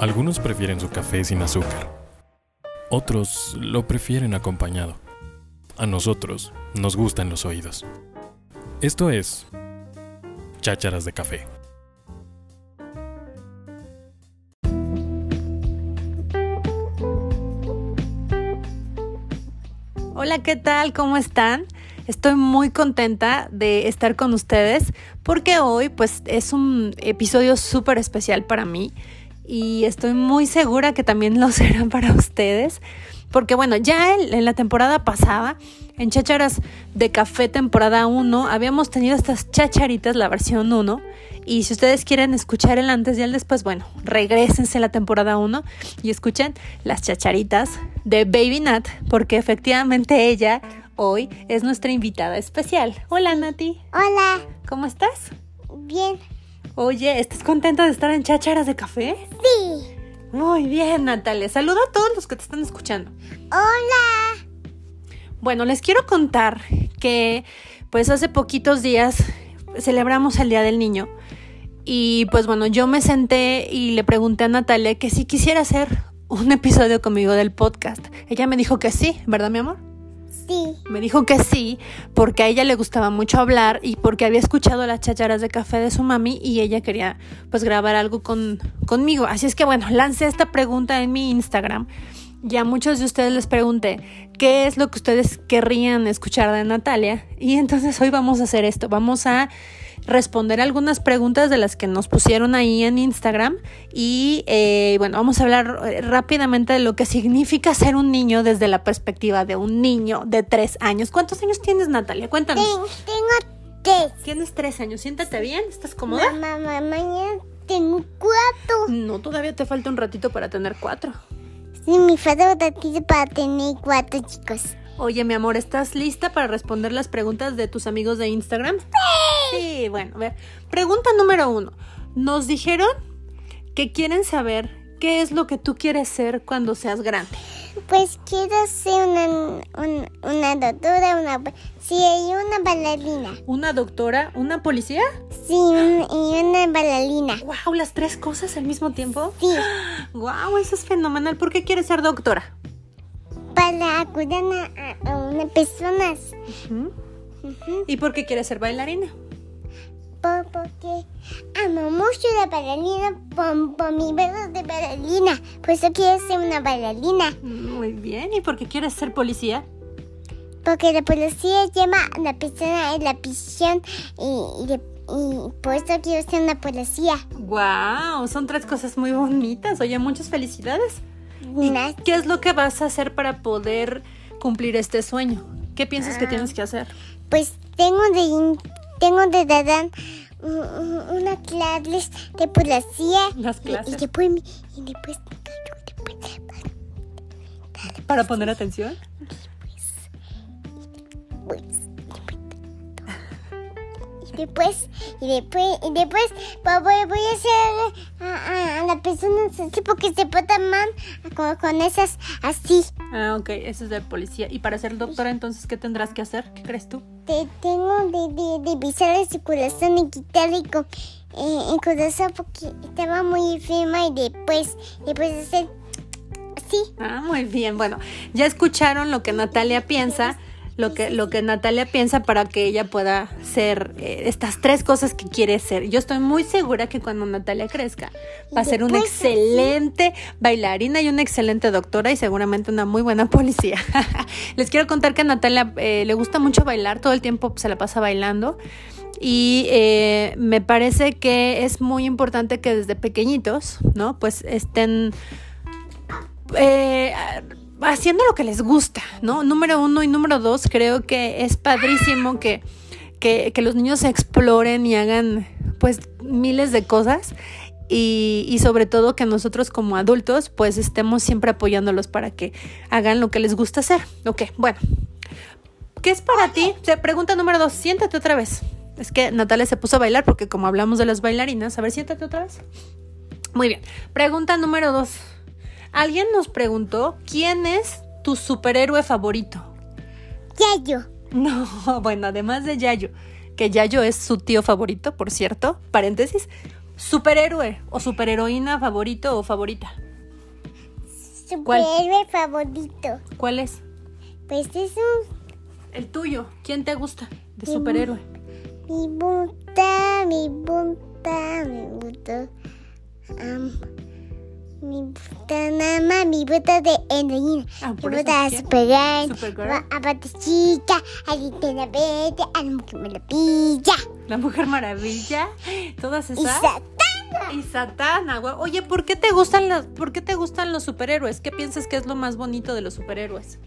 Algunos prefieren su café sin azúcar. Otros lo prefieren acompañado. A nosotros nos gustan los oídos. Esto es Chácharas de Café. Hola, ¿qué tal? ¿Cómo están? Estoy muy contenta de estar con ustedes porque hoy pues es un episodio súper especial para mí y estoy muy segura que también lo será para ustedes. Porque bueno, ya en la temporada pasada, en Chacharas de Café temporada 1, habíamos tenido estas chacharitas, la versión 1. Y si ustedes quieren escuchar el antes y el después, bueno, regresense a la temporada 1 y escuchen las chacharitas de Baby Nat, porque efectivamente ella hoy es nuestra invitada especial. Hola Nati. Hola. ¿Cómo estás? Bien. Oye, ¿estás contenta de estar en Chacharas de Café? Sí. Muy bien, Natalia. Saluda a todos los que te están escuchando. Hola. Bueno, les quiero contar que pues hace poquitos días celebramos el Día del Niño y pues bueno, yo me senté y le pregunté a Natalia que si quisiera hacer un episodio conmigo del podcast. Ella me dijo que sí, ¿verdad mi amor? Sí. Me dijo que sí, porque a ella le gustaba mucho hablar y porque había escuchado las chacharas de café de su mami y ella quería pues grabar algo con, conmigo. Así es que bueno, lancé esta pregunta en mi Instagram. Y a muchos de ustedes les pregunté qué es lo que ustedes querrían escuchar de Natalia. Y entonces hoy vamos a hacer esto. Vamos a responder algunas preguntas de las que nos pusieron ahí en Instagram y eh, bueno, vamos a hablar eh, rápidamente de lo que significa ser un niño desde la perspectiva de un niño de tres años. ¿Cuántos años tienes, Natalia? Cuéntanos. tengo tres. Tienes tres años. Siéntate bien. ¿Estás cómoda? Mamá, mañana tengo cuatro. No, todavía te falta un ratito para tener cuatro. Sí, me falta un ratito para tener cuatro, chicos. Oye, mi amor, ¿estás lista para responder las preguntas de tus amigos de Instagram? Sí, bueno, a ver. Pregunta número uno. Nos dijeron que quieren saber qué es lo que tú quieres ser cuando seas grande. Pues quiero ser una, una doctora, una sí, y una bailarina. ¿Una doctora? ¿Una policía? Sí, y una bailarina. ¡Wow! ¿Las tres cosas al mismo tiempo? Sí. ¡Wow! Eso es fenomenal. ¿Por qué quieres ser doctora? Para cuidar a, a unas personas. ¿Y por qué quieres ser bailarina? Por, porque amo mucho la bailarina por, por mi verbo de bailarina. Por eso quiero ser una bailarina. Muy bien. ¿Y por qué quieres ser policía? Porque la policía lleva a la persona en la prisión y, y, y por eso quiero ser una policía. ¡Wow! Son tres cosas muy bonitas. Oye, muchas felicidades. ¿Y qué es lo que vas a hacer para poder cumplir este sueño? ¿Qué piensas que tienes que hacer? Pues tengo de tengo de dar un- una clase de policía. Las Y- clases. Y, después, me- y después, después, ¿Para poner atención? pues, y después, y después, y después, pues, voy, voy a hacer a, a, a las personas así porque se portan mal con, con esas así. Ah, ok, eso es de policía. ¿Y para ser doctora entonces qué tendrás que hacer? ¿Qué crees tú? Te, tengo de, pisar la circulación y quitarle con eh, el corazón porque estaba muy enferma y después, después hacer así. Ah, muy bien. Bueno, ya escucharon lo que Natalia piensa, lo que, lo que Natalia piensa para que ella pueda ser eh, estas tres cosas que quiere ser. Yo estoy muy segura que cuando Natalia crezca va a ser una excelente bailarina y una excelente doctora y seguramente una muy buena policía. Les quiero contar que a Natalia eh, le gusta mucho bailar, todo el tiempo se la pasa bailando. Y eh, me parece que es muy importante que desde pequeñitos, ¿no? Pues estén eh, haciendo lo que les gusta, ¿no? Número uno y número dos, creo que es padrísimo que, que, los niños se exploren y hagan pues miles de cosas y, y, sobre todo que nosotros como adultos pues estemos siempre apoyándolos para que hagan lo que les gusta hacer. Ok, bueno. ¿Qué es para ti? Se pregunta número dos, siéntate otra vez. Es que Natalia se puso a bailar porque como hablamos de las bailarinas, a ver, siéntate otra vez. Muy bien. Pregunta número dos. Alguien nos preguntó, ¿quién es tu superhéroe favorito? Yayo. No, bueno, además de Yayo, que Yayo es su tío favorito, por cierto, paréntesis, Superhéroe o superheroína favorito o favorita. ¿Cuál? Superhéroe favorito. ¿Cuál es? Pues es un... El tuyo. ¿Quién te gusta de superhéroe? Mi gusta, me gusta, me gusta. am, me gusta nada más, me gusta de heroína. Ah, Me por eso gusta ¿quién? Supergirl. Supergirl. A a Linterna Verde, a la Mujer Maravilla. La Mujer Maravilla. Todas Y esas. Satana. Y Satana, güey. Oye, ¿por qué te gustan las, por qué te gustan los superhéroes? ¿Qué piensas que es lo más bonito de los superhéroes?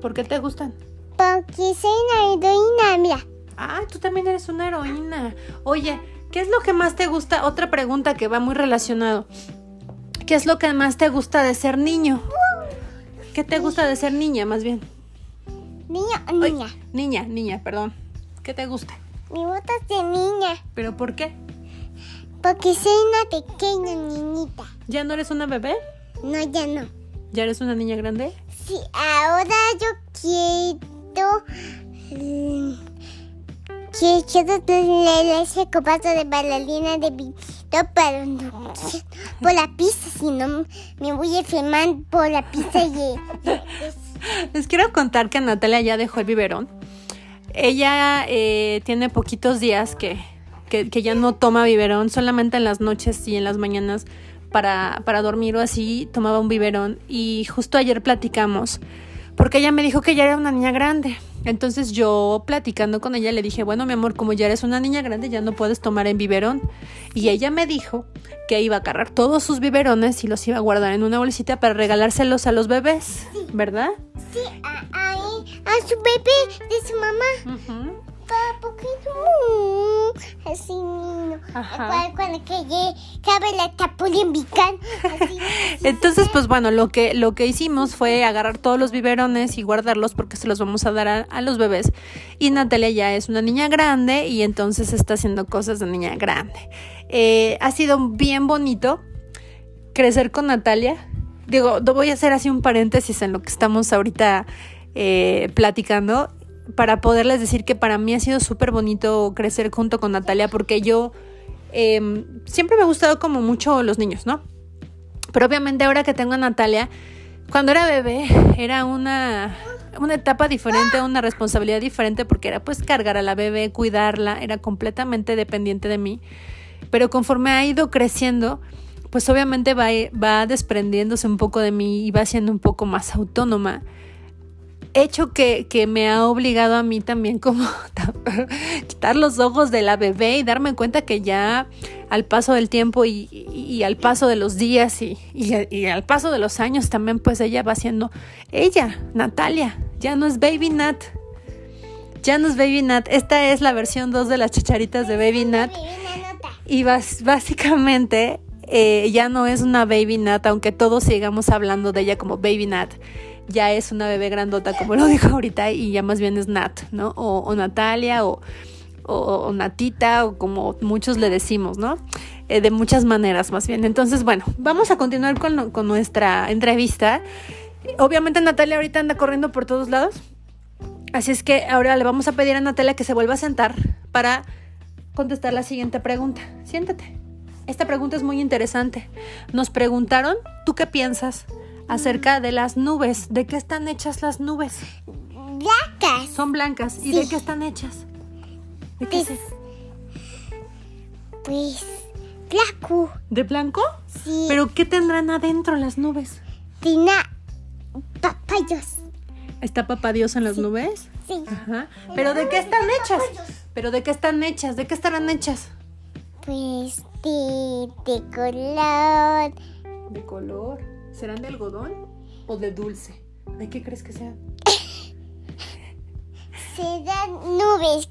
¿Por qué te gustan? Porque soy una heroína, mira. Ah, tú también eres una heroína. Oye, ¿qué es lo que más te gusta? Otra pregunta que va muy relacionado. ¿Qué es lo que más te gusta de ser niño? ¿Qué te gusta de ser niña, más bien? Niño o Ay, niña. niña, niña, perdón. ¿Qué te gusta? Me gusta ser niña. ¿Pero por qué? Porque soy una pequeña niñita. ¿Ya no eres una bebé? No, ya no. ¿Ya eres una niña grande? Sí, ahora yo quiero. mm, quiero tener ese copazo de bailarina de Vito, pero no quiero por la pista, si no me voy a enfermar por la pista y. Les quiero contar que Natalia ya dejó el biberón. Ella eh, tiene poquitos días que, que, que ya no toma biberón, solamente en las noches y en las mañanas para, para dormir o así tomaba un biberón. Y justo ayer platicamos, porque ella me dijo que ya era una niña grande. Entonces yo platicando con ella le dije, bueno mi amor, como ya eres una niña grande ya no puedes tomar en biberón. Y ella me dijo que iba a agarrar todos sus biberones y los iba a guardar en una bolsita para regalárselos a los bebés, ¿verdad? Sí, a, a, a su bebé de su mamá. Así niño. Cuando, cuando que cabe la tapula en bican. Así, Entonces, pues bueno, lo que, lo que hicimos fue agarrar todos los biberones y guardarlos porque se los vamos a dar a, a los bebés. Y Natalia ya es una niña grande y entonces está haciendo cosas de niña grande. Eh, ha sido bien bonito crecer con Natalia. Digo, voy a hacer así un paréntesis en lo que estamos ahorita eh, platicando para poderles decir que para mí ha sido súper bonito crecer junto con Natalia porque yo eh, siempre me ha gustado como mucho los niños, ¿no? Pero obviamente ahora que tengo a Natalia, cuando era bebé era una, una etapa diferente, una responsabilidad diferente porque era pues cargar a la bebé, cuidarla, era completamente dependiente de mí. Pero conforme ha ido creciendo, pues obviamente va, va desprendiéndose un poco de mí y va siendo un poco más autónoma. Hecho que, que me ha obligado a mí también como quitar los ojos de la bebé y darme cuenta que ya al paso del tiempo y, y- y al paso de los días y, y- al paso de los años también pues ella va siendo ella, Natalia, ya no es Baby Nat. Ya no es Baby Nat, esta es la versión 2 de las chacharitas de Baby Nat. Y bas- básicamente eh, ya no es una baby Nat, aunque todos sigamos hablando de ella como baby Nat. Ya es una bebé grandota, como lo dijo ahorita, y ya más bien es Nat, ¿no? O, Natalia, o, o, o Natita, o como muchos le decimos, ¿no? Eh, de muchas maneras, más bien. Entonces, bueno, vamos a continuar con, con nuestra entrevista. Obviamente Natalia ahorita anda corriendo por todos lados. Así es que ahora le vamos a pedir a Natalia que se vuelva a sentar para contestar la siguiente pregunta. Siéntate. Esta pregunta es muy interesante. Nos preguntaron, ¿tú qué piensas acerca de las nubes? ¿De qué están hechas las nubes? Blancas. Son blancas. ¿Y Sí. de qué están hechas? ¿De qué Pues, se- pues, blanco. ¿De blanco? Sí. ¿Pero qué tendrán adentro las nubes? Tiene papayos. ¿Está papá Dios en las nubes? Sí. Ajá. ¿Pero de qué están hechas? ¿Pero de qué están hechas? ¿De qué estarán hechas? Pues de, de color. De color. ¿Serán de algodón o de dulce? ¿De qué crees que sean? Serán nubes.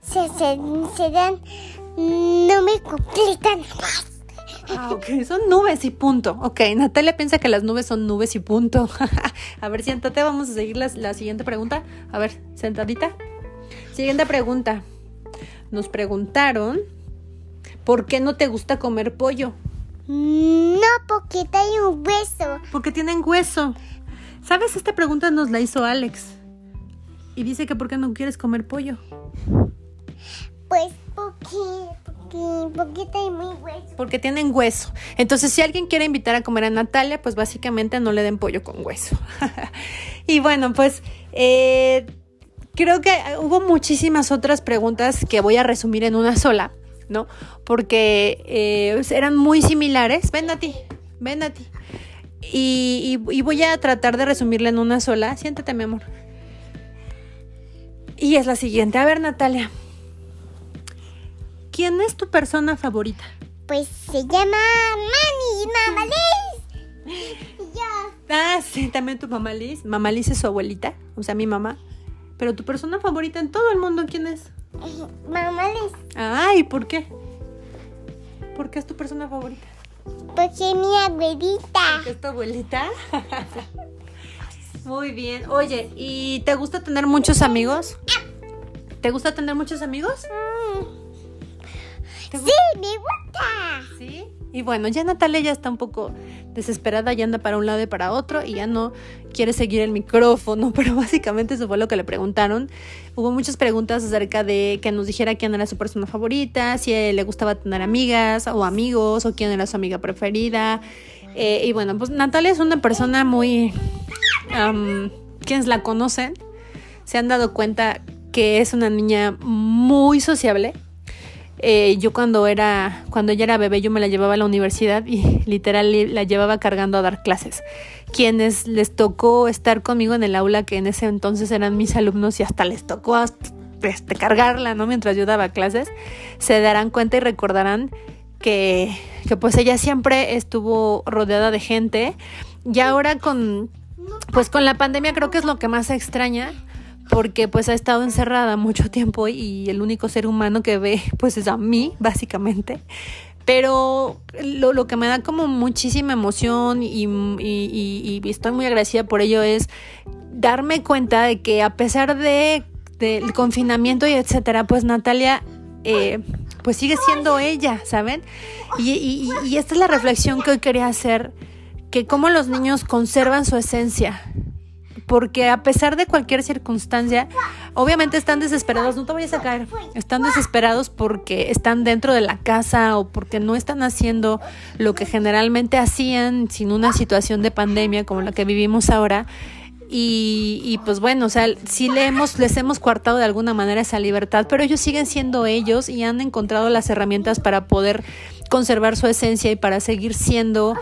Se, se, serán. No me completan más. Ah, ok, son nubes y punto. Ok, Natalia piensa que las nubes son nubes y punto. a ver, siéntate, vamos a seguir la, la siguiente pregunta. A ver, sentadita. Siguiente pregunta. Nos preguntaron, ¿por qué no te gusta comer pollo? No, porque trae un hueso. Porque tienen hueso. ¿Sabes? Esta pregunta nos la hizo Alex. Y dice que ¿por qué no quieres comer pollo? Pues porque, Porque, muy hueso. Porque tienen hueso. Entonces, si alguien quiere invitar a comer a Natalia, pues básicamente no le den pollo con hueso. y bueno, pues eh, creo que hubo muchísimas otras preguntas que voy a resumir en una sola, ¿no? Porque eh, eran muy similares. Ven a ti, ven a ti. Y, y, y voy a tratar de resumirla en una sola. Siéntate, mi amor. Y es la siguiente. A ver, Natalia. ¿Quién es tu persona favorita? Pues se llama Mami, Mamá Liz. Y yo, Ah, sí, también tu mamá Liz. Mamá Liz es su abuelita, o sea, mi mamá. Pero tu persona favorita en todo el mundo, ¿quién es? Mamá Liz. Ay, ¿por qué? ¿Por qué es tu persona favorita? Porque mi abuelita. ¿Es tu abuelita? Muy bien. Oye, ¿y te gusta tener muchos amigos? ¿Te gusta tener muchos amigos? Mm, ¿Te Sí, me gusta. Sí. Y bueno, ya Natalia ya está un poco desesperada, ya anda para un lado y para otro y ya no quiere seguir el micrófono, pero básicamente eso fue lo que le preguntaron. Hubo muchas preguntas acerca de que nos dijera quién era su persona favorita, si le gustaba tener amigas o amigos o quién era su amiga preferida. Eh, y bueno, pues Natalia es una persona muy... quienes la conocen se han dado cuenta que es una niña muy sociable. Eh, yo cuando era, cuando ella era bebé, yo me la llevaba a la universidad y literal la llevaba cargando a dar clases. Quienes les tocó estar conmigo en el aula, que en ese entonces eran mis alumnos y hasta les tocó hasta, este, cargarla, ¿no? Mientras yo daba clases, se darán cuenta y recordarán que, que pues ella siempre estuvo rodeada de gente. Y ahora con, pues con la pandemia creo que es lo que más extraña porque pues ha estado encerrada mucho tiempo y el único ser humano que ve pues es a mí, básicamente. Pero lo, lo que me da como muchísima emoción y, y- estoy muy agradecida por ello es darme cuenta de que a pesar de del confinamiento y etcétera, pues Natalia eh, pues sigue siendo ella, ¿saben? Y- y- y esta es la reflexión que hoy quería hacer, que cómo los niños conservan su esencia, porque a pesar de cualquier circunstancia, obviamente están desesperados, no te vayas a caer, están desesperados porque están dentro de la casa o porque no están haciendo lo que generalmente hacían sin una situación de pandemia como la que vivimos ahora. Y, y, pues bueno, o sea, sí le hemos, les hemos coartado de alguna manera esa libertad, pero ellos siguen siendo ellos y han encontrado las herramientas para poder conservar su esencia y para seguir siendo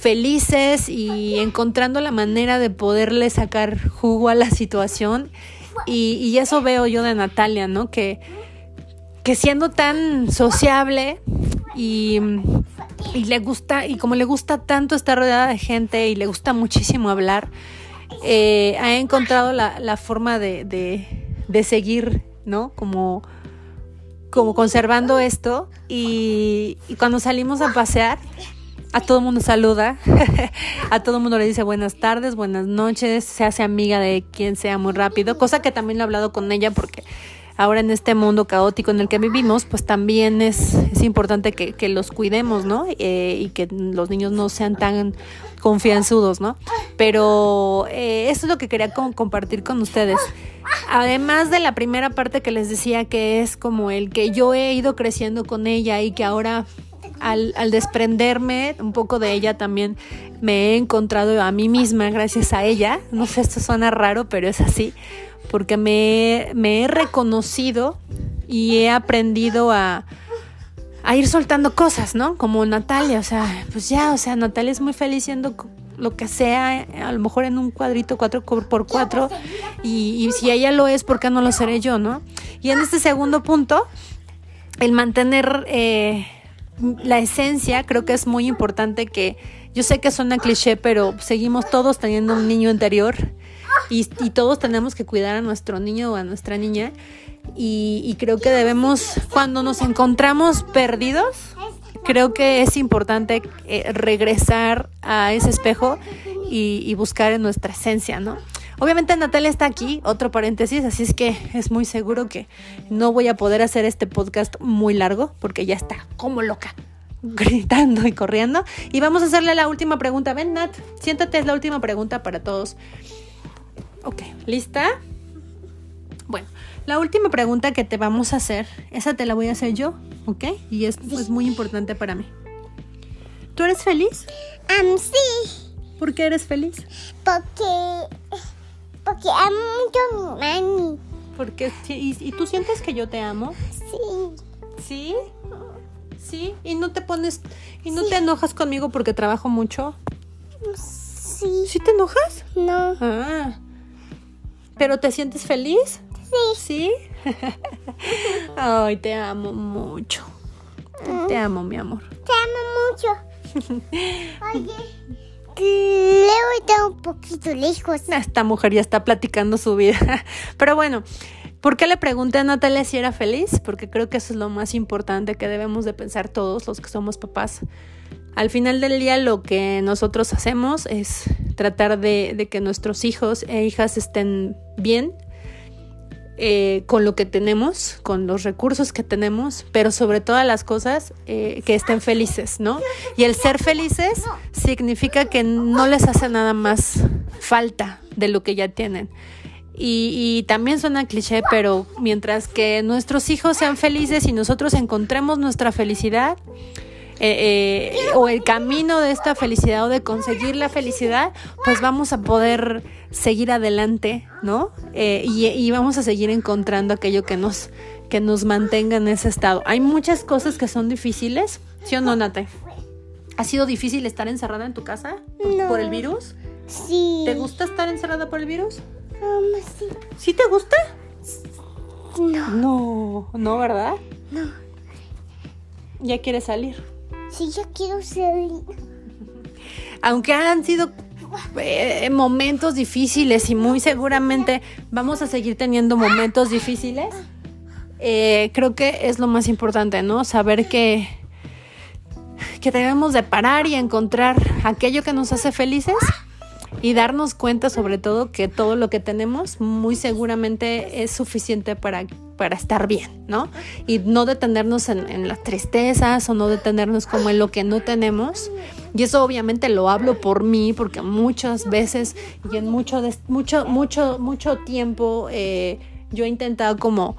felices y encontrando la manera de poderle sacar jugo a la situación. Y, y eso veo yo de Natalia, ¿no? Que, que siendo tan sociable y, y le gusta, y como le gusta tanto estar rodeada de gente y le gusta muchísimo hablar, eh, ha encontrado la, la forma de, de, de seguir, ¿no? Como, como conservando esto y, y cuando salimos a pasear, a todo mundo saluda, a todo mundo le dice buenas tardes, buenas noches, se hace amiga de quien sea muy rápido, cosa que también lo he hablado con ella porque ahora en este mundo caótico en el que vivimos, pues también es, es importante que, que los cuidemos, ¿no? Eh, y que los niños no sean tan confianzudos, ¿no? Pero eh, eso es lo que quería como compartir con ustedes. Además de la primera parte que les decía que es como el que yo he ido creciendo con ella y que ahora al, desprenderme un poco de ella también me he encontrado a mí misma gracias a ella. No sé, esto suena raro, pero es así, porque me, he reconocido y he aprendido a, ir soltando cosas, ¿no? Como Natalia, o sea, pues ya, o sea, Natalia es muy feliz siendo lo que sea, a lo mejor en un cuadrito 4 por 4 y, y si ella lo es, ¿por qué no lo seré yo, no? Y en este segundo punto, el mantener... Eh, la esencia creo que es muy importante que yo sé que suena cliché, pero seguimos todos teniendo un niño interior y, y todos tenemos que cuidar a nuestro niño o a nuestra niña y, y, creo que debemos, cuando nos encontramos perdidos, creo que es importante eh, regresar a ese espejo y, y buscar en nuestra esencia, ¿no? Obviamente Natalia está aquí, otro paréntesis, así es que es muy seguro que no voy a poder hacer este podcast muy largo porque ya está como loca gritando y corriendo. Y vamos a hacerle la última pregunta. Ven, Nat, siéntate, es la última pregunta para todos. Ok, ¿lista? Bueno, la última pregunta que te vamos a hacer, esa te la voy a hacer yo, ¿ok? Y es, es muy importante para mí. ¿Tú eres feliz? Am, sí, ¿Por qué eres feliz? porque, porque amo mucho a mi mami. Porque, ¿y, y tú sientes que yo te amo? Sí, ¿Sí? ¿Sí? ¿Y no te pones, y no te enojas conmigo porque trabajo mucho? sí, ¿Sí te enojas? no, Ah. ¿Pero te sientes feliz? sí. ¿Sí? Ay, te amo mucho. Te amo, mi amor. Te amo mucho. Oye, Leo está un poquito lejos. Esta mujer ya está platicando su vida. Pero bueno, ¿por qué le pregunté a Natalia si era feliz? Porque creo que eso es lo más importante que debemos de pensar todos los que somos papás. Al final del día lo que nosotros hacemos es tratar de que nuestros hijos e hijas estén bien eh, con lo que tenemos, con los recursos que tenemos, pero sobre todas las cosas eh, que estén felices, ¿no? Y el ser felices significa que no les hace nada más falta de lo que ya tienen. Y, y también suena cliché, pero mientras que nuestros hijos sean felices y nosotros encontremos nuestra felicidad, eh, eh, o el camino de esta felicidad o de conseguir la felicidad, pues vamos a poder seguir adelante, ¿no? Eh, y, y vamos a seguir encontrando aquello que nos, que nos mantenga en ese estado. Hay muchas cosas que son difíciles, ¿sí o no, Nate? ¿Ha sido difícil estar encerrada en tu casa por, No. por el virus? Sí. ¿Te gusta estar encerrada por el virus? Um, sí. ¿Sí te gusta? No, No, no, ¿verdad? no. Ya quieres salir. Sí, yo quiero salir. aunque han sido eh, momentos difíciles y muy seguramente vamos a seguir teniendo momentos difíciles, eh, creo que es lo más importante, ¿no? Saber que, que debemos de parar y encontrar aquello que nos hace felices y darnos cuenta sobre todo que todo lo que tenemos muy seguramente es suficiente para, para estar bien, ¿no? Y no detenernos en, las tristezas o no detenernos como en lo que no tenemos. Y eso obviamente lo hablo por mí, porque muchas veces y en mucho, mucho, mucho, mucho tiempo eh, yo he intentado como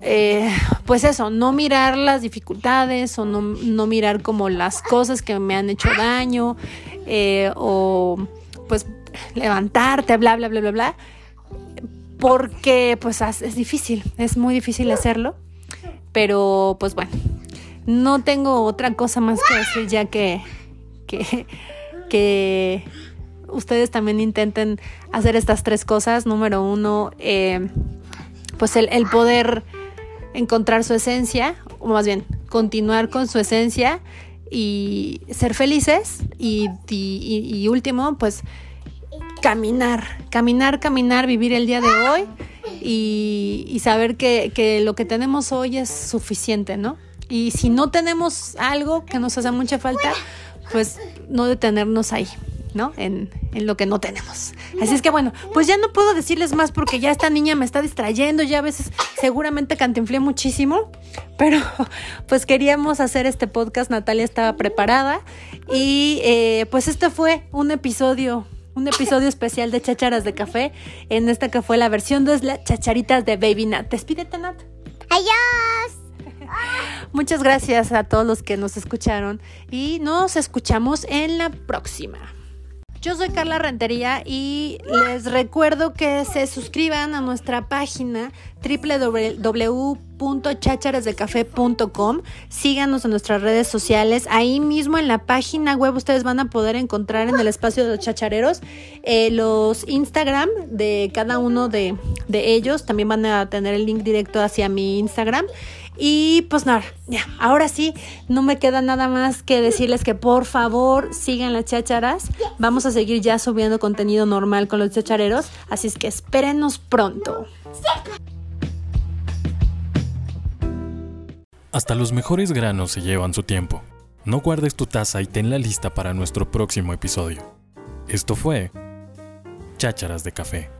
eh, pues eso, no mirar las dificultades o no, no mirar como las cosas que me han hecho daño eh, o pues levantarte, bla, bla, bla, bla, bla, porque pues es difícil, es muy difícil hacerlo, pero pues bueno, no tengo otra cosa más que decir ya que, que, ustedes también intenten hacer estas tres cosas. Número uno, eh, pues el poder encontrar su esencia, o más bien continuar con su esencia y ser felices. Y, y- último, pues caminar, caminar, caminar, vivir el día de hoy y, y saber que, que lo que tenemos hoy es suficiente, ¿no? Y si no tenemos algo que nos hace mucha falta, pues no detenernos ahí, ¿no? En, en lo que no tenemos. Así es que bueno, pues ya no puedo decirles más porque ya esta niña me está distrayendo, ya a veces seguramente cantinflé muchísimo, pero pues queríamos hacer este podcast, Natalia estaba preparada y eh, pues este fue un episodio un episodio especial de Chácharas de Café. En esta que fue la versión 2, las chacharitas de Baby Nat. Despídete, Nat. Adiós. Muchas gracias a todos los que nos escucharon y nos escuchamos en la próxima. Yo soy Carla Rentería y les recuerdo que se suscriban a nuestra página www.chacharasdecafé.com. Síganos en nuestras redes sociales. Ahí mismo en la página web ustedes van a poder encontrar en el espacio de los chachareros eh, los Instagram de cada uno de, de ellos. También van a tener el link directo hacia mi Instagram. Y pues nada, ya, ahora sí, no me queda nada más que decirles que por favor sigan las chácharas. Vamos a seguir ya subiendo contenido normal con los chachareros, así es que espérenos pronto. Hasta los mejores granos se llevan su tiempo. No guardes tu taza y tenla lista para nuestro próximo episodio. Esto fue Chácharas de Café.